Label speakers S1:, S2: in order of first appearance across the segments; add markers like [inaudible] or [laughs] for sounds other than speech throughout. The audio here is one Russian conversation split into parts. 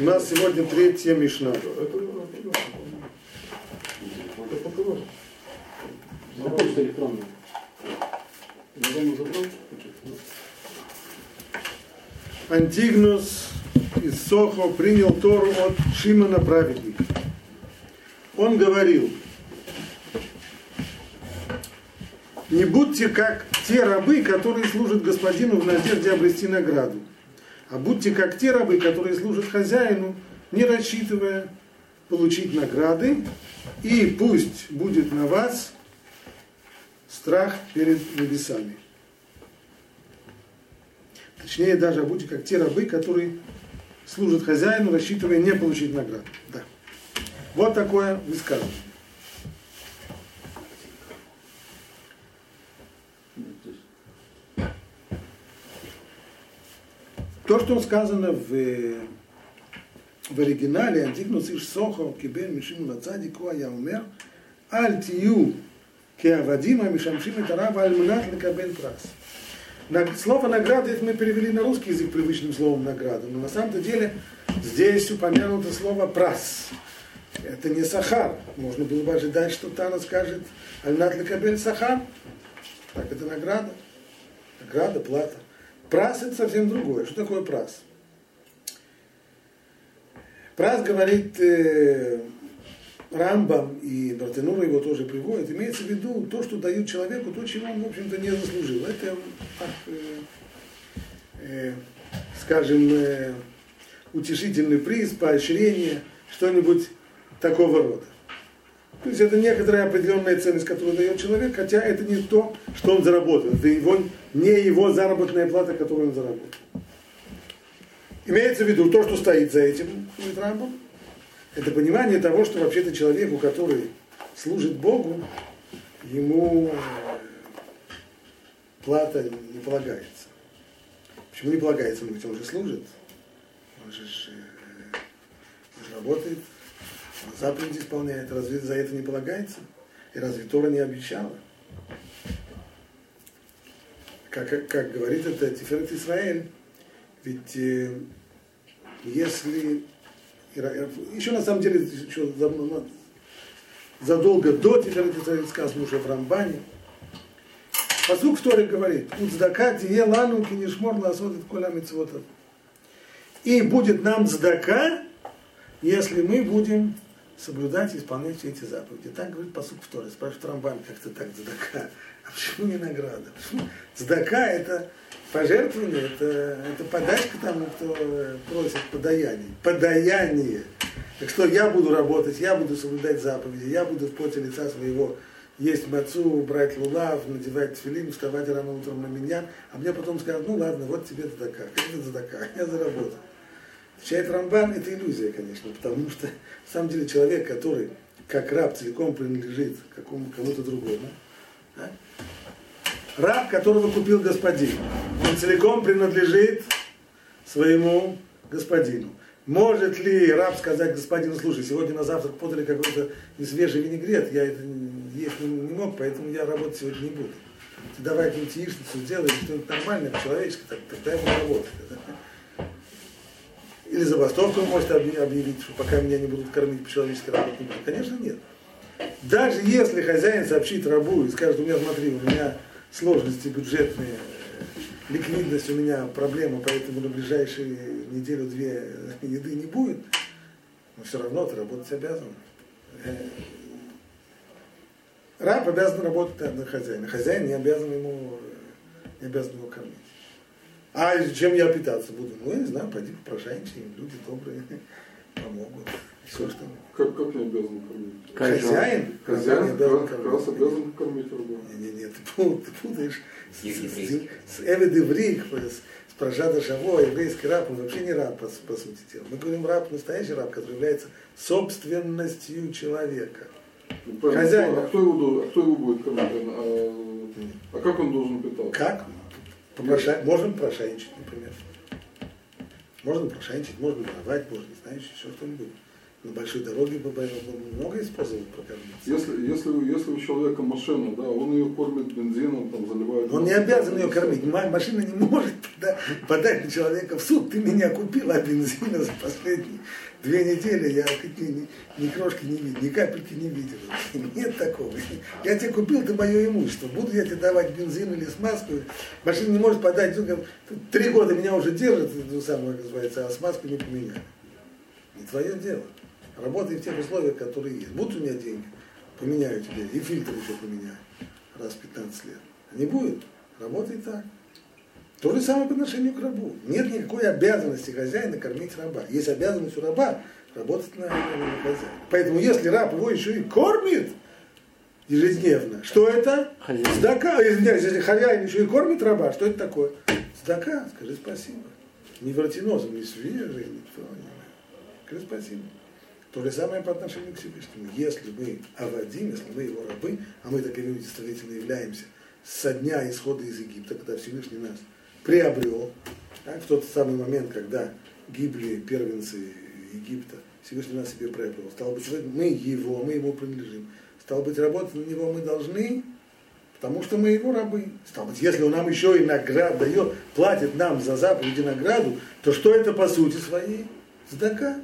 S1: У нас сегодня третья Мишна.
S2: Почта электронная.
S1: Антигнус из Сохо принял Тору от Шимона праведника. Он говорил, не будьте как те рабы, которые служат господину в надежде обрести награду, а будьте как те рабы, которые служат хозяину, не рассчитывая получить награды, и пусть будет на вас страх перед небесами. Точнее, даже будьте как те рабы, которые служат хозяину, рассчитывая не получить награду. Да. Вот такое высказывание. То, что сказано в, в оригинале, Антигнус Иш Сохо, Кибен Мишим Лацадику, я умер, Аль Тию, Кеавадима Мишамшим Тарава Аль-Мунат Лекабель Прас. Слово награда это мы перевели на русский язык привычным словом награда, но на самом-то деле здесь упомянуто слово прас. Это не сахар. Можно было бы ожидать, что Тана скажет Альнат Лекабель Сахар. Так это награда. Награда, плата. Прас это совсем другое. Что такое прас? Прас говорит э, Рамбам и Бартенура его тоже приводит, имеется в виду то, что дают человеку, то, чего он, в общем-то, не заслужил. Это, э, э, скажем, э, утешительный приз, поощрение, что-нибудь такого рода. То есть это некоторая определенная ценность, которую дает человек, хотя это не то, что он заработал. Это его, не его заработная плата, которую он заработал. Имеется в виду то, что стоит за этим, Рамбом, это понимание того, что вообще-то человеку, который служит Богу, ему плата не полагается. Почему не полагается? Ну, ведь он же служит, он же, э, он же работает, заповедь исполняет, разве за это не полагается? И разве Тора не обещала? Как, как, говорит это Тиферет Исраэль, ведь э, если... Еще на самом деле, еще задолго до Тиферет Исраэль сказано уже в Рамбане, Посук в Торе говорит, «Уцдака тие лану кинешмор ласот коля митцвотов». И будет нам цдака, если мы будем соблюдать и исполнять все эти заповеди. Так говорит посук в Торе. Спрашивает Рамбан, как то так цдака? А почему не награда? Почему? Цдака это пожертвование, это, это подачка тому, кто просит подаяние. Подаяние. Так что я буду работать, я буду соблюдать заповеди, я буду в поте лица своего есть мацу, брать лулав, надевать тфилин, вставать рано утром на меня, а мне потом скажут, ну ладно, вот тебе задака. Это задака? [laughs] Я заработал. Отвечает Рамбан, это иллюзия, конечно, потому что, на самом деле, человек, который как раб целиком принадлежит какому, кому-то другому, да? Раб, которого купил господин, он целиком принадлежит своему господину. Может ли раб сказать господину, слушай, сегодня на завтрак подали какой-то несвежий винегрет, я это есть не, мог, поэтому я работать сегодня не буду. Ты давай какую-нибудь яичницу сделай, что-нибудь нормальное, по-человечески, так, тогда я буду работать. Или забастовку может объявить, что пока меня не будут кормить по-человечески работать. Конечно, нет. Даже если хозяин сообщит рабу и скажет, у меня, смотри, у меня сложности бюджетные, ликвидность у меня проблема, поэтому на ближайшие неделю-две еды не будет, но все равно ты работать обязан. Э, раб обязан работать на хозяина. Хозяин не обязан ему, не обязан его кормить. А чем я питаться буду? Ну, я не знаю, пойди попрошайничай, люди добрые [laughs] помогут. Что...
S3: Как, как не обязан кормить?
S1: Хозяин?
S3: Хозяин
S1: не обязан
S3: как,
S1: кормить.
S3: раз обязан кормить рабу.
S1: Не, не, не, ты, ты путаешь с, с, с Эвид Иврик, с, с Прожада Шаво, еврейский раб, он вообще не раб, по, по сути дела. Мы говорим раб, настоящий раб, который является собственностью человека.
S3: Ну,
S1: Хозяин.
S3: А кто его, а кто его будет кормить? А, а как он должен питаться?
S1: Как? Попрошай- Можно попрошайничать, например. Можно попрошайничать, можно воровать, можно, не знаю, еще что-нибудь. На большой дороге много способов прокормиться.
S3: Если, если, если у человека машина, да, он ее кормит бензином, там заливает.
S1: Он не обязан ее кормить. Ма- Машина не может да, подать на человека в суд, ты меня купил, а бензина за последние две недели я ни, ни крошки не видел, ни капельки не видел. [laughs] Нет такого. Я тебе купил, ты мое имущество. Буду я тебе давать бензин или смазку. Машина не может подать. Три года меня уже держит, ну, самое называется, а смазку не поменяли. Не твое дело. Работай в тех условиях, которые есть. Будут у меня деньги, поменяю тебе. И фильтр еще поменяю. Раз в 15 лет. А не будет. Работай так. То же самое по отношению к рабу. Нет никакой обязанности хозяина кормить раба. Есть обязанность у раба работать на, на, на хозяина. Поэтому если раб его еще и кормит ежедневно, что это?
S4: Хозяин.
S1: Сдака. Извиняюсь, если хозяин еще и кормит раба, что это такое? Сдака, скажи спасибо. Не вертинозом, не свежий, никто не Скажи спасибо. То же самое по отношению к Всевышнему. Если мы авадим, если мы его рабы, а мы таковыми действительно являемся со дня исхода из Египта, когда Всевышний нас приобрел, так, в тот самый момент, когда гибли первенцы Египта, Всевышний нас себе приобрел. Стало быть, мы его, мы ему принадлежим. Стало быть, работать на него мы должны, потому что мы его рабы. Стало быть, если он нам еще и наград дает, платит нам за заповеди награду, то что это по сути своей? Сдака,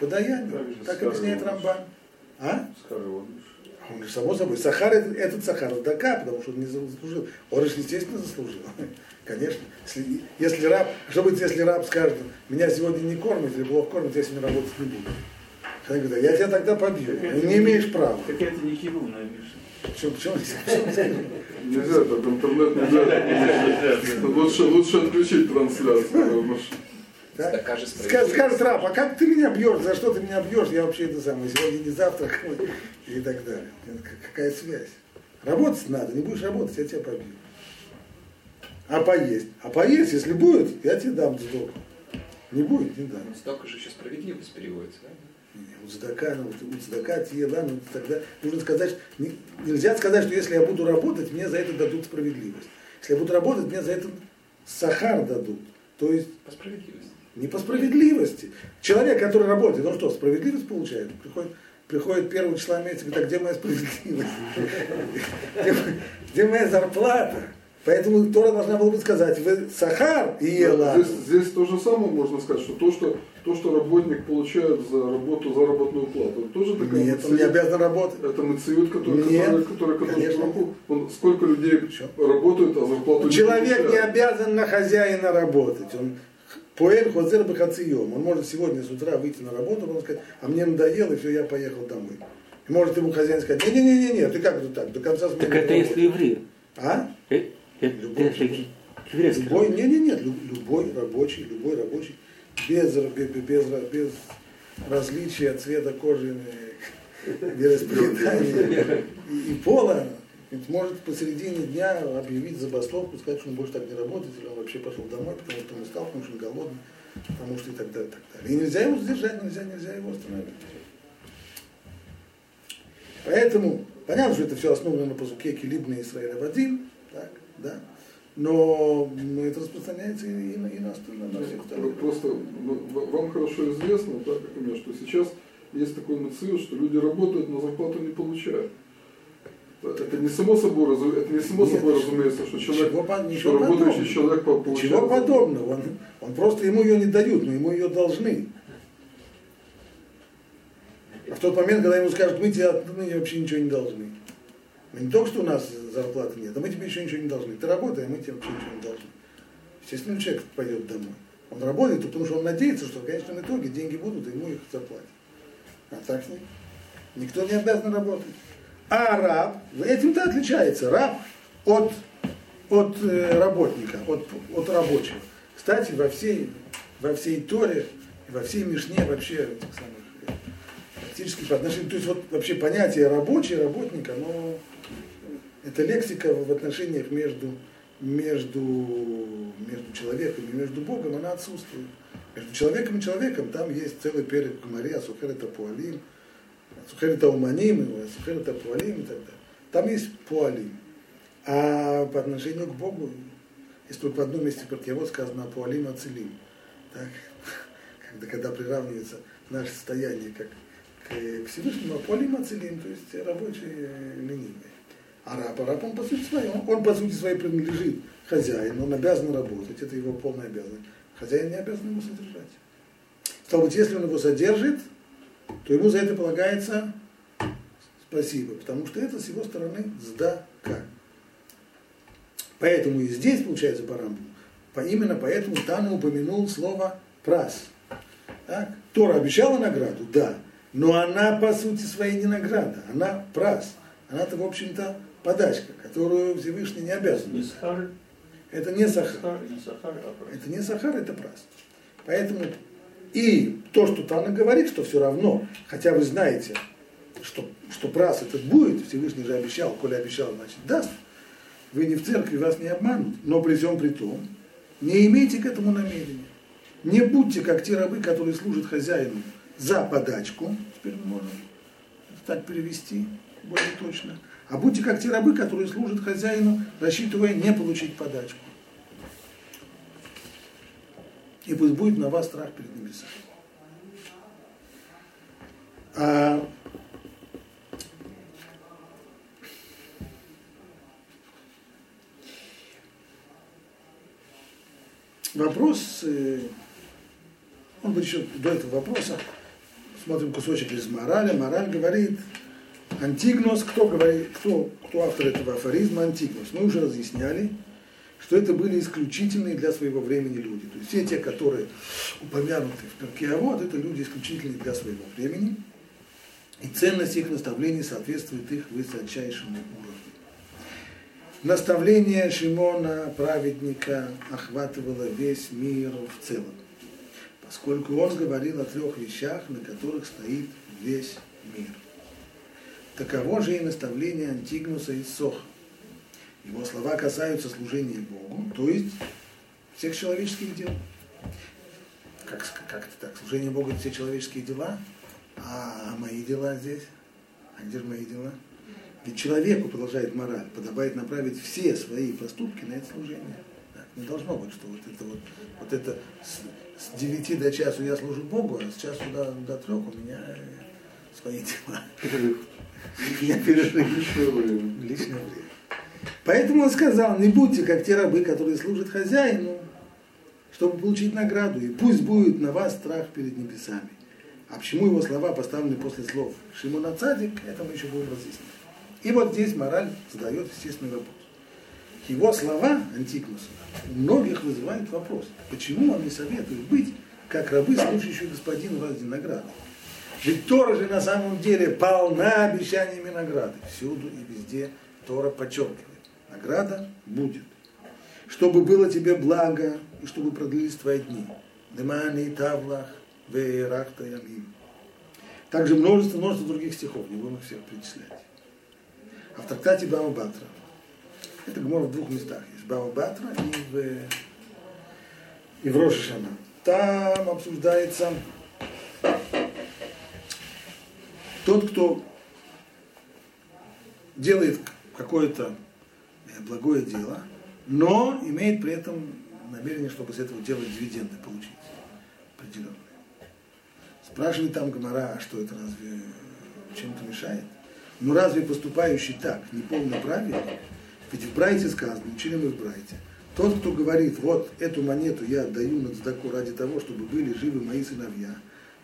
S1: подаяние. Так объясняет Рамбан. А?
S3: Скажи,
S1: Он же само собой. Сахар, этот Сахар, Сдака, потому что он не заслужил. Он же, естественно, заслужил. [laughs] Конечно. Если, если раб, что будет, если раб скажет, меня сегодня не кормят или плохо кормят, я сегодня работать не буду. Говорит, я тебя тогда побью.
S2: Так это
S1: не имеешь права.
S2: Так это не Миша.
S1: Почему, почему, почему?
S3: Нельзя, так интернет нельзя. [laughs] Лучше, лучше отключить трансляцию. потому что-
S1: Да?
S5: Так, кажется,
S1: Ска- Скажет раб, а как ты меня бьешь, за что ты меня бьешь, я вообще это самое, сегодня не завтракал [laughs] и так далее. Какая связь? Работать надо, не будешь работать, я тебя побью. А поесть? А поесть, если будет, я тебе дам сдоку. Не будет, не дам.
S5: Столько же еще справедливость переводится, да?
S1: Уцдака, ну, уцдака, тиела, ну, тогда нужно сказать, что не- нельзя сказать, что если я буду работать, мне за это дадут справедливость. Если я буду работать, мне за это сахар дадут. То есть
S5: По справедливости.
S1: Не по справедливости. Человек, который работает, он что, справедливость получает? Приходит, приходит первого числа месяца, говорит, а где моя справедливость? Где, моя зарплата? Поэтому Тора должна была бы сказать, вы сахар и ела.
S3: Здесь, здесь то же самое можно сказать, что то, что то, что работник получает за работу, заработную плату, это тоже такая
S1: Нет, он не
S3: мациют.
S1: обязан работать.
S3: Это мациют, который,
S1: Нет,
S3: который, который, который
S1: конечно.
S3: Он, сколько людей
S1: Почему?
S3: работают, а зарплату
S1: Человек не
S3: получают.
S1: обязан на хозяина работать. Он Поэль хозер бахацием. Он может сегодня с утра выйти на работу, он сказать, а мне надоело, и все, я поехал домой. И может ему хозяин сказать, не-не-не, ты как это так, до конца смены
S4: Так это
S1: работы».
S4: если еврей.
S1: А?
S4: Э, Это
S1: Любой. Любой, не, не, нет, лю- любой рабочий, любой рабочий, без, без, без, без различия цвета кожи, [laughs] [laughs] э, вероисповедания и, и пола, ведь может посередине дня объявить забастовку, сказать, что он больше так не работает, или он вообще пошел домой, потому что он устал, потому что он голодный, потому что и так далее, и так далее. И нельзя его сдержать, нельзя, нельзя его остановить. Поэтому, понятно, что это все основано на позуке Килибна Израиля Вадим, так, да, но, это распространяется и, и на, и на, остальных, на всех остальных.
S3: Просто ну, вам хорошо известно, так как и мне, что сейчас есть такой мациют, что люди работают, но зарплату не получают. Это не само собой, разу- это не само
S1: Нет,
S3: собой разумеется, что человек,
S1: Ничего,
S3: что работающий
S1: подобного.
S3: человек по- получает.
S1: Ничего подобного. Он, он просто ему ее не дают, но ему ее должны. А в тот момент, когда ему скажут, мы тебе отныне вообще ничего не должны. Мы не только что у нас зарплаты нет, а мы тебе еще ничего не должны. Ты работай, а мы тебе вообще ничего не должны. Естественно, человек пойдет домой. Он работает, потому что он надеется, что в конечном итоге деньги будут, и ему их заплатят. А так нет. Никто не обязан работать. А раб, этим-то отличается. Раб от, от э, работника, от, от рабочего. Кстати, во всей, во всей Торе, во всей Мишне вообще этих самых, э, практически по отношению, то есть вот вообще понятие рабочий, работник, оно, это лексика в отношениях между, между, между человеком и между Богом, она отсутствует. Между человеком и человеком там есть целый перед Мария, Сухер это Пуалим, Сухер это Уманим, Сухер это Пуалим и так далее. Там есть Пуалим. А по отношению к Богу, есть только в одном месте вот сказано Пуалим Ацелим. Так? [laughs] Когда, когда приравнивается наше состояние как к, к Всевышнему, а Пуалим Ацелим, то есть рабочие ленивые. А раб, а раб он по сути своей, он, он по сути своей принадлежит хозяину, он обязан работать, это его полная обязанность. Хозяин не обязан его содержать. Стало быть, если он его содержит, то ему за это полагается спасибо, потому что это с его стороны сдака. Поэтому и здесь, получается, по Рамбу, по, именно поэтому Тана упомянул слово «прас». Так? Тора обещала награду, да, но она по сути своей не награда, она прас. Она-то, в общем-то, подачка, которую Всевышний не обязан.
S4: Не сахар,
S1: Это не сахар.
S4: сахар, не сахар, а.
S1: Это не сахар, это прас. Поэтому и то, что Тана говорит, что все равно, хотя вы знаете, что, что прас этот будет, Всевышний же обещал, коли обещал, значит даст, вы не в церкви, вас не обманут, но при всем при том, не имейте к этому намерения. Не будьте как те рабы, которые служат хозяину за подачку, теперь мы можем так перевести более точно, а будьте как те рабы, которые служат хозяину, рассчитывая не получить подачку. И пусть будет на вас страх перед небесами. А вопрос, э, он будет еще до этого вопроса, смотрим кусочек из морали. Мораль говорит, Антигнос, кто говорит, кто, кто автор этого афоризма, Антигнос. Мы уже разъясняли, что это были исключительные для своего времени люди. То есть все те, которые упомянуты в Перкеавод, это люди исключительные для своего времени. И ценность их наставлений соответствует их высочайшему уровню. Наставление Шимона, праведника, охватывало весь мир в целом, поскольку он говорил о трех вещах, на которых стоит весь мир. Таково же и наставление Антигнуса из Соха. Его слова касаются служения Богу, то есть всех человеческих дел. Как, как это так? Служение Богу это все человеческие дела, а мои дела здесь? А где же мои дела? Ведь человеку, продолжает мораль, подобает направить все свои поступки на это служение. Так, не должно быть, что вот это вот, вот это с, с 9 до часу я служу Богу, а с часу до, до трех у меня свои дела. Я перерыв.
S3: Лишнее время.
S1: Лишнее время. Поэтому он сказал, не будьте как те рабы, которые служат хозяину, чтобы получить награду, и пусть будет на вас страх перед небесами. А почему его слова поставлены после слов Шимона Цадик, это мы еще будем разъяснять. И вот здесь мораль задает естественный вопрос. Его слова Антикнуса у многих вызывают вопрос, почему он не советует быть как рабы, служащие господину ради награды. Ведь Тора же на самом деле полна обещаниями награды. Всюду и везде Тора подчеркивает. Награда будет. Чтобы было тебе благо, и чтобы продлились твои дни. Демани, Тавлах, Вейрахта, Ямим. Также множество, множество других стихов, не будем их всех перечислять. А в трактате Бава Батра, это Гмор в двух местах есть, Бава Батра и в, и в Рошишана. Там обсуждается тот, кто делает какое-то благое дело, но имеет при этом намерение, чтобы с этого дела дивиденды получить определенные. Спрашивает там Гомора, а что это разве чем-то мешает? Ну разве поступающий так не полный праведник? Ведь в Брайте сказано, учили мы в Брайте, тот, кто говорит, вот эту монету я отдаю на цдаку ради того, чтобы были живы мои сыновья,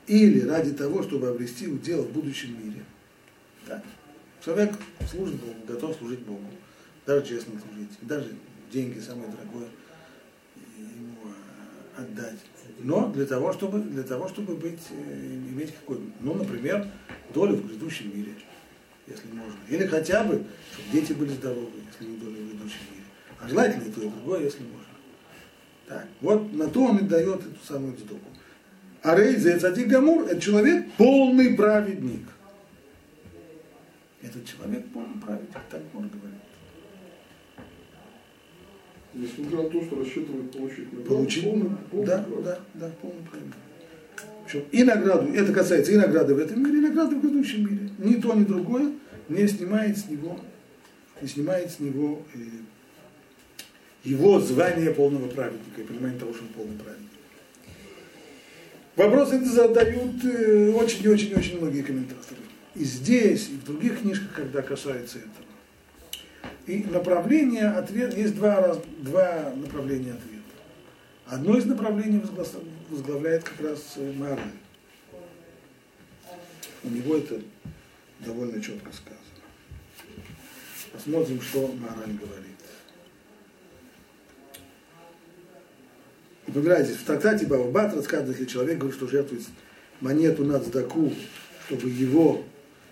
S1: или ради того, чтобы обрести удел в будущем мире. Да? Человек служит Богу, готов служить Богу, даже честно служить, даже деньги самое дорогое ему э, отдать. Но для того, чтобы, для того, чтобы быть, э, иметь какой-то, ну, например, долю в грядущем мире, если можно. Или хотя бы, чтобы дети были здоровы, если не доля в грядущем мире. А желательно и то, и другое, если можно. Так, вот на то он и дает эту самую цдоку. А Рейзе Цадик Гамур – это человек полный праведник. Этот человек полный праведник, так он говорит.
S3: Несмотря на то, что рассчитывает получить награду.
S1: Получить,
S3: полный- полный
S1: да,
S3: праведник.
S1: да, да, полный. Причем и награду, это касается и награды в этом мире, и награды в грядущем мире. Ни то, ни другое не снимает с него, не снимает с него э, его звание полного праведника и понимание того, что он полный праведник. Вопрос это задают э, очень и очень и очень многие комментаторы. И здесь, и в других книжках, когда касается этого. И направление ответ есть два, раз, два направления ответа. Одно из направлений возглавляет как раз э, Маораль. У него это довольно четко сказано. Посмотрим, что Маораль говорит. Напоминайте, в трактате Баба Бат рассказывает, если человек говорит, что жертвует монету на цдаку, чтобы его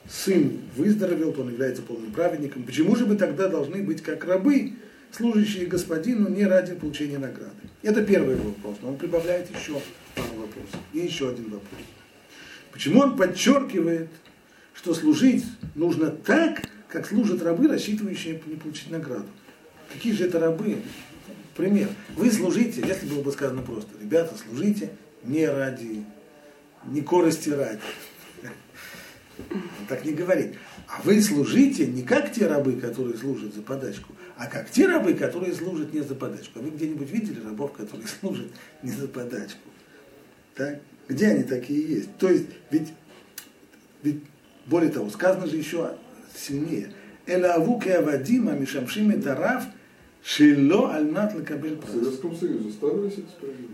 S1: сын выздоровел, то он является полным праведником. Почему же мы тогда должны быть как рабы, служащие господину не ради получения награды? Это первый вопрос, но он прибавляет еще пару вопросов. И еще один вопрос. Почему он подчеркивает, что служить нужно так, как служат рабы, рассчитывающие не получить награду? Какие же это рабы? Пример. Вы служите, если было бы сказано просто, ребята, служите не ради, не корости ради. Он так не говорит. А вы служите не как те рабы, которые служат за подачку, а как те рабы, которые служат не за подачку. А вы где-нибудь видели рабов, которые [laughs] служат не за подачку? Так? Где они такие есть? То есть, ведь, ведь более того, сказано же еще сильнее. Эла авуки авадима мишамшим тараф шило альнат лекабель
S3: В
S1: прас.
S3: Советском Союзе ставились эти.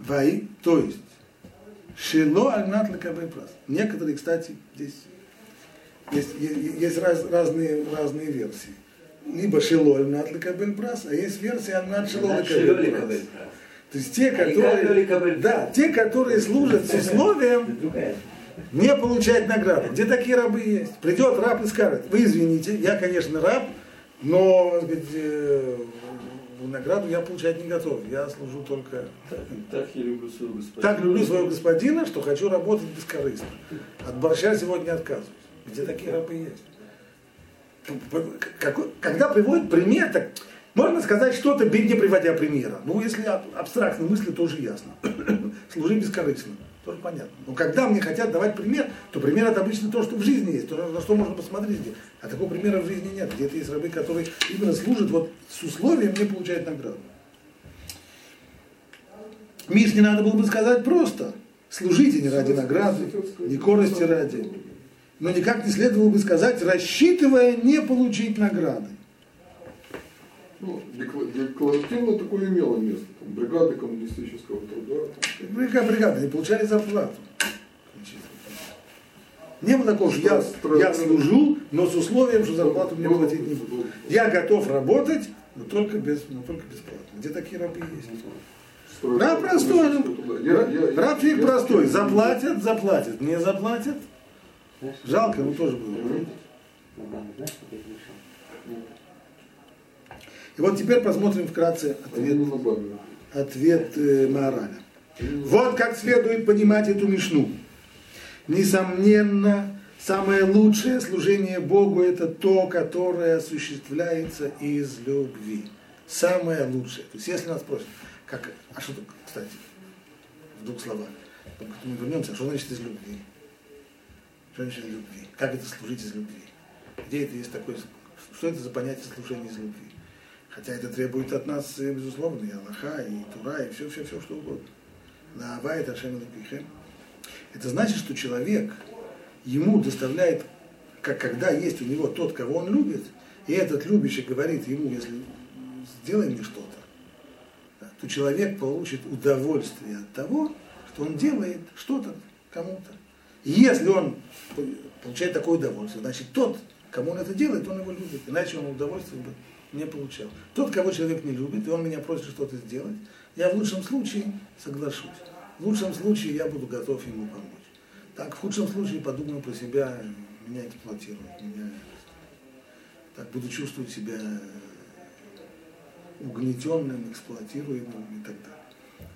S1: Ваи, то есть, шило альнат лекабель прас. Некоторые, кстати, здесь есть, есть, есть раз- разные, разные версии. Либо шило альнат лекабель прас, а есть версия лекабель прас. То есть те, которые, да, те, которые служат с условием не получать награду. Где такие рабы есть? Придет раб и скажет, вы извините, я, конечно, раб, но так сказать, э, награду я получать не готов. Я служу только...
S4: Так я люблю своего господина.
S1: Так люблю своего господина, что хочу работать бескорыстно. От борща сегодня отказываюсь. Где такие рабы есть? Когда приводят пример, так можно сказать что-то, не приводя примера. Ну, если аб- абстрактные мысли, тоже ясно. [coughs] Служи бескорыстно, тоже понятно. Но когда мне хотят давать пример, то пример это обычно то, что в жизни есть, то, на что можно посмотреть. где. А такого примера в жизни нет. Где-то есть рабы, которые именно служат вот с условием не получают награду. Мишне надо было бы сказать просто. Служите не ради награды, не корости ради. Но никак не следовало бы сказать, рассчитывая не получить награды.
S3: Ну, декла- декларативно такое имело место. Там, бригады коммунистического труда. там.
S1: Бригада, бригада, не получали зарплату. Не было такого, что я, я служу, но с условием, что зарплату мне платить не буду. Я готов работать, но только, без, но только бесплатно. Где такие рабы есть? Раб простой, ну, раб человек простой. Заплатят, заплатят. Не заплатят, жалко, но тоже
S4: я решил?
S1: И вот теперь посмотрим вкратце ответ, ответ э, Маораля. Вот как следует понимать эту мишну. Несомненно, самое лучшее служение Богу это то, которое осуществляется из любви. Самое лучшее. То есть если нас спросят, как, а что, кстати, в двух словах, мы вернемся, а что значит из любви? Из любви? Как это служить из любви? Где это есть такое, что это за понятие служения из любви? Хотя это требует от нас, э, безусловно, и Аллаха, и Тура, и все, все, все, что угодно. Наава это Ашем. Это значит, что человек, ему доставляет, как когда есть у него тот, кого он любит, и этот любящий говорит ему, если сделай мне что-то, то человек получит удовольствие от того, что он делает что-то кому-то. Если он получает такое удовольствие, значит тот, кому он это делает, он его любит, иначе он удовольствие бы не получал. Тот, кого человек не любит, и он меня просит что-то сделать, я в лучшем случае соглашусь. В лучшем случае я буду готов ему помочь. Так, в худшем случае подумаю про себя, меня эксплуатируют, меня так буду чувствовать себя угнетенным, эксплуатируемым и так далее.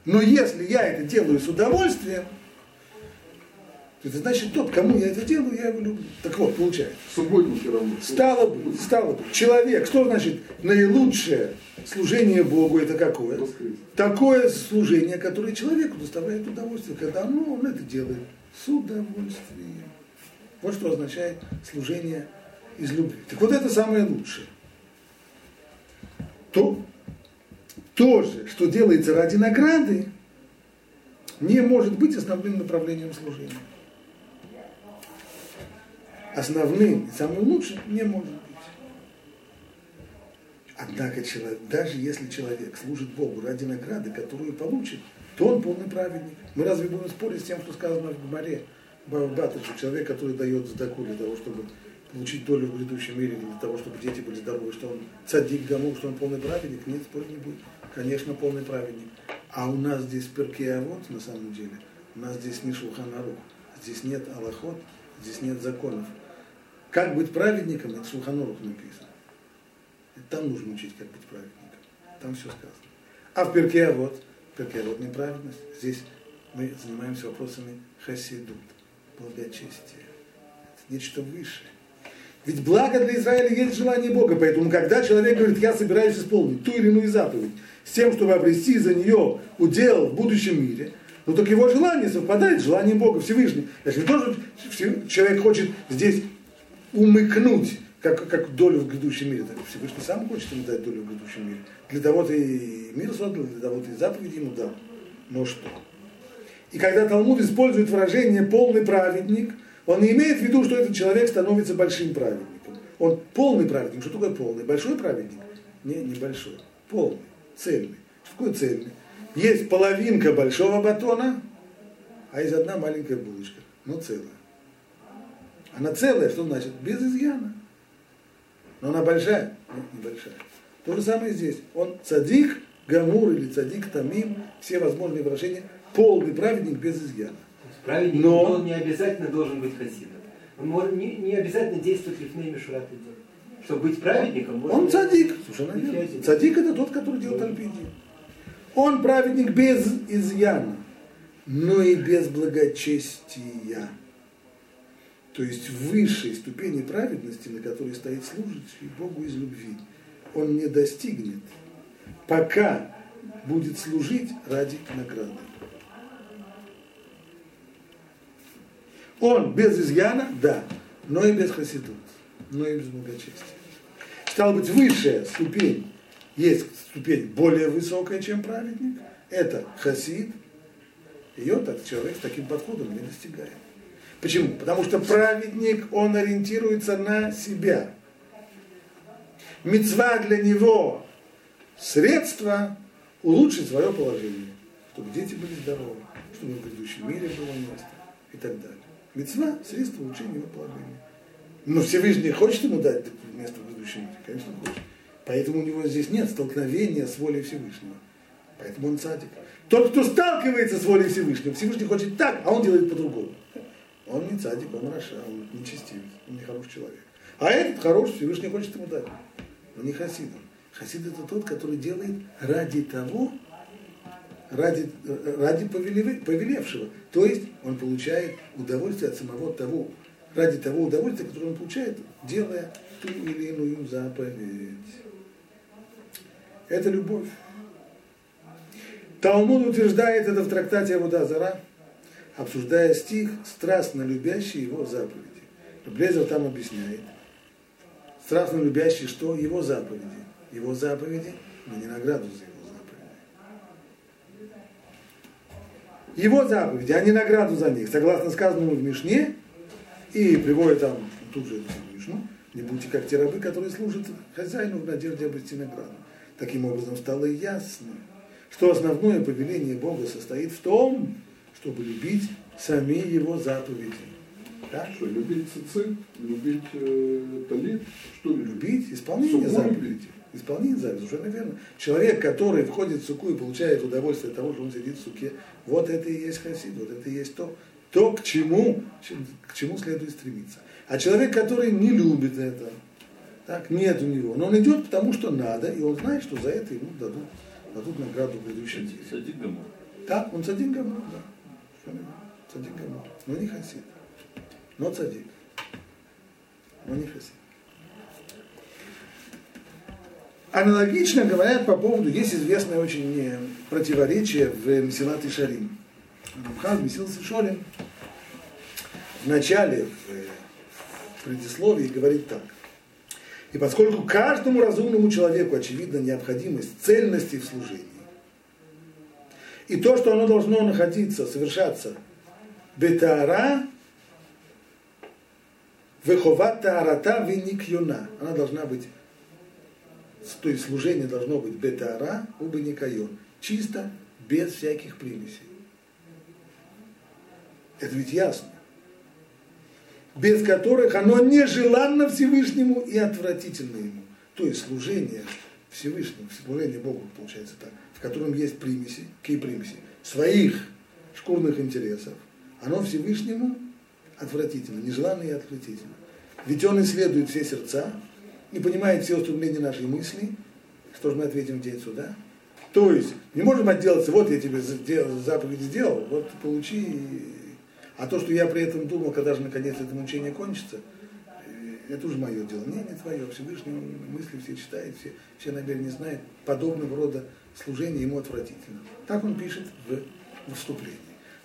S1: Но если я это делаю с удовольствием, это значит тот, кому я это делаю, я его люблю. Так вот, получается.
S3: Субботники равно.
S1: Стало быть, стало быть, человек, что значит наилучшее служение Богу, это какое?
S3: Воскрес.
S1: Такое служение, которое человеку доставляет удовольствие, когда ну, он это делает с удовольствием. Вот что означает служение из любви. Так вот это самое лучшее. То, то же, что делается ради награды, не может быть основным направлением служения. Основным и самым лучшим не может быть. Однако человек, даже если человек служит Богу ради награды, которую получит, то он полный праведник. Мы разве будем спорить с тем, что сказано в Гмаре, Бабата, человек, который дает задаку для того, чтобы получить долю в грядущем мире, для того, чтобы дети были здоровы, что он цадик гаму, что он полный праведник, нет, спорить не будет. Конечно, полный праведник. А у нас здесь перкея вот на самом деле, у нас здесь не шуханарух, здесь нет аллахот, здесь нет законов. Как быть праведником, это шуханарух написано. Там нужно учить, как быть праведником. Там все сказано. А в перке вот, перке вот неправедность. Здесь мы занимаемся вопросами хасидут, благочестия. Это нечто высшее. Ведь благо для Израиля есть желание Бога. Поэтому, когда человек говорит, я собираюсь исполнить ту или иную заповедь, с тем, чтобы обрести за нее удел в будущем мире, ну так его желание совпадает с желанием Бога Всевышнего. Если тоже человек хочет здесь умыкнуть как, как долю в грядущем мире. Так Всевышний сам хочет ему дать долю в грядущем мире. Для того-то и мир создал, для того-то и заповеди ему дал. Но что? И когда Талмуд использует выражение «полный праведник», он не имеет в виду, что этот человек становится большим праведником. Он полный праведник. Что такое полный? Большой праведник? Не, не большой. Полный, цельный. Что такое цельный? Есть половинка большого батона, а есть одна маленькая булочка. Но целая. Она целая, что значит? Без изъяна. Но она большая? Нет, небольшая. То же самое здесь. Он цадик, гамур или цадик, тамим, все возможные выражения, полный праведник без изъяна.
S6: Праведник Но... он не обязательно должен быть хасидом. Он может, не, не обязательно действовать лифней мишурат Чтобы быть праведником,
S1: можно... Он цадик. Слушай, наверное. Цадик это тот, который делает альпиди. Он праведник без изъяна, но и без благочестия то есть высшей ступени праведности, на которой стоит служащий Богу из любви, он не достигнет, пока будет служить ради награды. Он без изъяна, да, но и без хасидут, но и без благочестия. Стало быть, высшая ступень, есть ступень более высокая, чем праведник, это хасид, ее так человек с таким подходом не достигает. Почему? Потому что праведник, он ориентируется на себя. Мецва для него средство улучшить свое положение, чтобы дети были здоровы, чтобы в грядущем мире было место и так далее. Мецва – средство улучшения его положения. Но Всевышний хочет ему дать место в грядущем мире? Конечно, хочет. Поэтому у него здесь нет столкновения с волей Всевышнего. Поэтому он садик. Тот, кто сталкивается с волей Всевышнего, Всевышний хочет так, а он делает по-другому. Он не цадик, он раша, он нечестивец, он не хороший человек. А этот хороший, Всевышний хочет ему дать. Но не хасид. Хасид это тот, который делает ради того, ради, ради повелевшего. То есть он получает удовольствие от самого того, ради того удовольствия, которое он получает, делая ту или иную заповедь. Это любовь. Талмуд утверждает это в трактате Абудазара, обсуждая стих, страстно любящий его заповеди. Блезер там объясняет, страстно любящий что? Его заповеди. Его заповеди, но не награду за его заповеди. Его заповеди, а не награду за них. Согласно сказанному в Мишне, и приводит там тут же Мишну, не будьте как те рабы, которые служат хозяину в надежде обрести награду. Таким образом стало ясно, что основное повеление Бога состоит в том, чтобы любить сами его заповеди.
S3: Да? Что, любить цицит, любить э, талит, что
S1: любить? исполнение заповедей. Исполнение заповедей, совершенно верно. Человек, который входит в суку и получает удовольствие от того, что он сидит в суке, вот это и есть хасид, вот это и есть то, то к чему, к чему следует стремиться. А человек, который не любит это, так, нет у него, но он идет потому, что надо, и он знает, что за это ему дадут, дадут награду в будущем.
S4: Цадик.
S1: Да, он צדיק גמור, да. צדיק גמור. Но не хасид. Но цадик. Но не хасид. Аналогично говорят по поводу, есть известное очень противоречие в מסילת ישרים. Рамхаль מסילת ישרים в начале, в предисловии говорит так. И поскольку каждому разумному человеку очевидна необходимость цельности в служении, и то, что оно должно находиться, совершаться бетара, выховат таарата веникьюна. Она должна быть то есть служение должно быть бетара, никайон, чисто, без всяких примесей. Это ведь ясно. Без которых оно нежеланно Всевышнему и отвратительно ему. То есть служение Всевышнему, служение Богу, получается так, котором есть примеси, какие примеси? Своих шкурных интересов. Оно Всевышнему отвратительно, нежеланно и отвратительно. Ведь он исследует все сердца, не понимает все устремления нашей мысли. Что же мы ответим в день суда? То есть, не можем отделаться, вот я тебе заповедь сделал, вот получи. А то, что я при этом думал, когда же наконец это мучение кончится, э, это уже мое дело. Не, не твое. Всевышний мысли все читает, все, все намерения знает. Подобного рода служение ему отвратительно. Так он пишет в вступлении.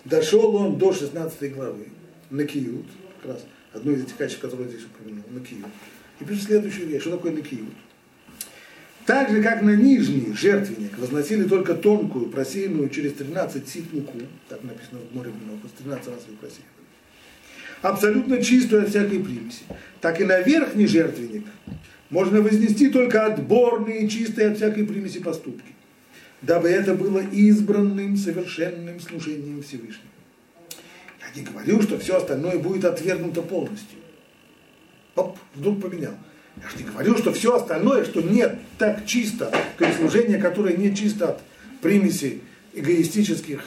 S1: Дошел он до 16 главы, на Киют, как раз одно из этих качеств, которые здесь упомянул, на Киют. И пишет следующую вещь. Что такое на Киют? Так же, как на нижний жертвенник возносили только тонкую, просеянную через 13 сит муку, так написано в море Минохус, 13 раз ее просеивали, абсолютно чистую от всякой примеси, так и на верхний жертвенник можно вознести только отборные, чистые от всякой примеси поступки, дабы это было избранным, совершенным служением Всевышнего. Я не говорю, что все остальное будет отвергнуто полностью. Оп, вдруг поменял. Я же не говорю, что все остальное, что нет так чисто, то есть служение, которое не чисто от примесей эгоистических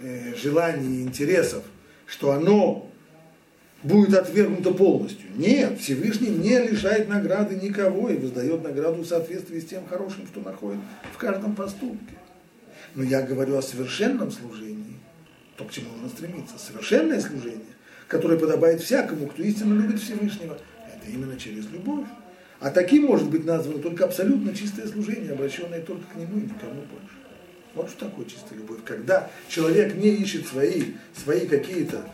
S1: э, желаний и интересов, что оно будет отвергнуто полностью. Нет, Всевышний не лишает награды никого и воздает награду в соответствии с тем хорошим, что находит в каждом поступке. Но я говорю о совершенном служении, то, к чему нужно стремиться. Совершенное служение, которое подобает всякому, кто истинно любит Всевышнего – это именно через любовь. А таким может быть названо только абсолютно чистое служение, обращенное только к нему и никому больше. Вот что такое чистая любовь. Когда человек не ищет свои, свои какие-то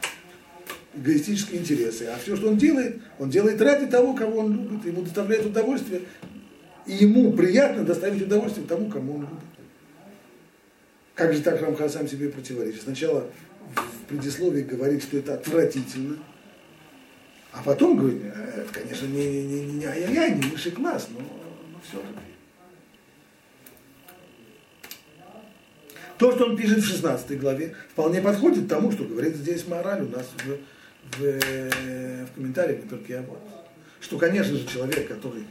S1: эгоистические интересы, а все, что он делает, он делает ради того, кого он любит, ему доставляет удовольствие, и ему приятно доставить удовольствие тому, кому он любит. Как же так Рамха сам себе противоречит? Сначала в предисловии говорит, что это отвратительно, а потом говорит, «Э, это, конечно, не, не, не, не ай-яй-яй, не высший класс, но, но все-таки. То, что он пишет в 16 главе, вполне подходит тому, что говорит здесь мораль у нас в, в, в комментариях на только вот. Что, конечно же, человек, который,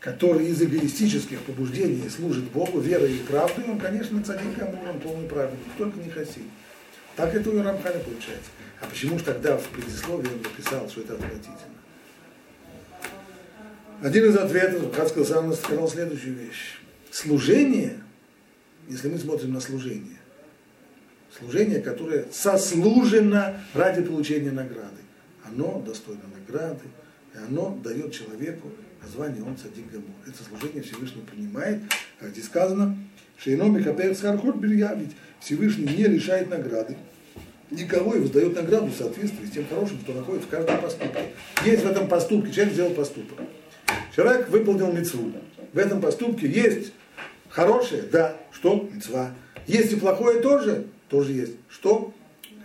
S1: который из эгоистических побуждений служит Богу, верой и правдой, он, конечно, цадик Амур, он полный праведник, только не хасид. Так это у Рамхаля получается. А почему же тогда в предисловии он написал, что это отвратительно? Один из ответов, как сказал, сказал следующую вещь. Служение, если мы смотрим на служение, служение, которое сослужено ради получения награды, оно достойно награды, и оно дает человеку название он садик гамур. Это служение Всевышний принимает, как здесь сказано, Шейно Михапер Схархот ведь Всевышний не лишает награды, никого и воздает награду в соответствии с тем хорошим, что находится в каждом поступке. Есть в этом поступке, человек сделал поступок. Человек выполнил мецву. В этом поступке есть хорошее, да, что? Мецва. Есть и плохое тоже, тоже есть. Что?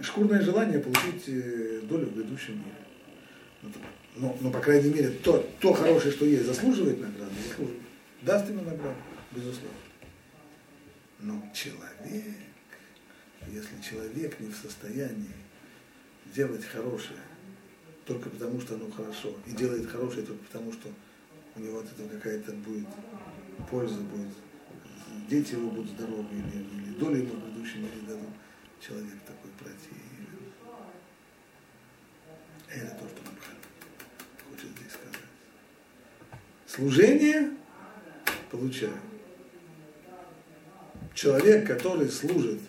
S1: Шкурное желание получить э, долю в грядущем мире. Но, но, по крайней мере, то, то хорошее, что есть, заслуживает награды, заслуживает. Даст ему награду, безусловно. Но человек если человек не в состоянии делать хорошее только потому, что оно хорошо, и делает хорошее только потому, что у него от этого какая-то будет польза, будет, дети его будут здоровы, или, или доля ему в будущем или дадут, человек такой противен. Это то, что Мабхан хочет здесь сказать. Служение получаю. Человек, который служит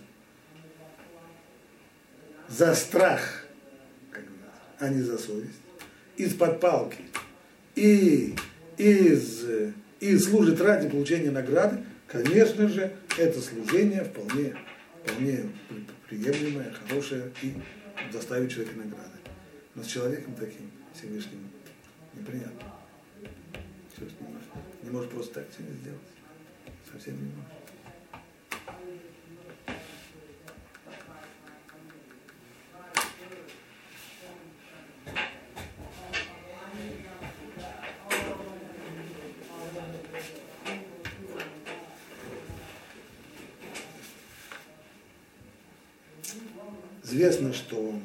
S1: за страх, а не за совесть, из-под палки и, из, и служит ради получения награды, конечно же, это служение вполне, вполне приемлемое, хорошее и доставит человеку награды. Но с человеком таким Всевышним неприятно. Всевышний не может просто так все сделать. Совсем не может. Известно, что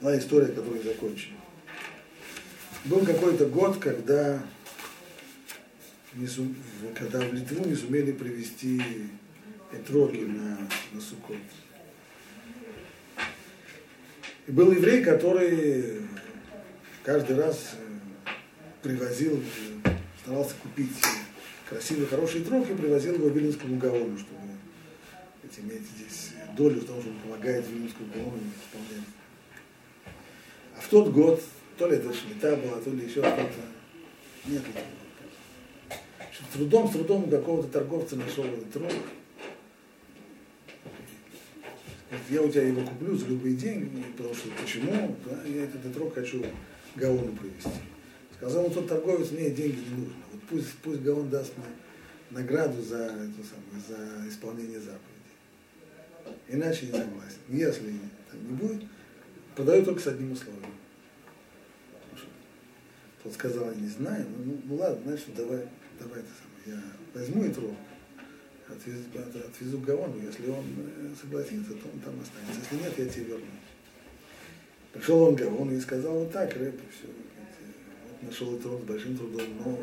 S1: была история, которую закончим. Был какой-то год, когда, не сум- в- когда в Литву не сумели привезти этроги на, на Суккот. И был еврей, который каждый раз э, привозил, э, старался купить красивый, хороший трог и привозил его Виленскому Гаону, чтобы эти, иметь здесь долю в том, что он помогает Виленскому Гаону исполнять. А в тот год, то ли это шмита была, то ли еще что-то, нет общем, Трудом, с трудом какого-то торговца нашел этот. Говорит, я у тебя его куплю за любые деньги, потому что почему? Да, я этот трог хочу Гаону привезти. Сказал он, тот торговец, мне деньги не нужно. Вот пусть, пусть Гаон даст мне награду за, эту самую, за исполнение заповедей. Иначе не согласен. Если так не будет, продаю только с одним условием. Тот сказал, я не знаю, ну, ну ладно, значит, давай, давай это самое, я возьму и трог, отвезу, от- отвезу к Гаону, если он э, согласится, то он там останется, если нет, я тебе верну. Пришел он к Гаону и сказал, вот так, рэп, и все, вот нашел этот с большим трудом, но,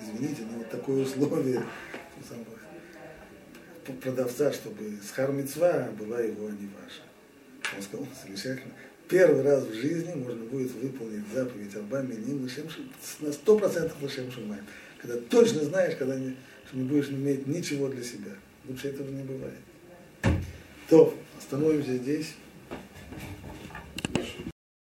S1: извините, но вот такое условие продавца, чтобы с хармицва была его, а не ваша. Он сказал, замечательно. Первый раз в жизни можно будет выполнить заповедь Лешем Шим- на сто процентов Лешем Шимай. Когда точно знаешь, когда не, что не будешь иметь ничего для себя. Лучше этого не бывает. То, остановимся здесь.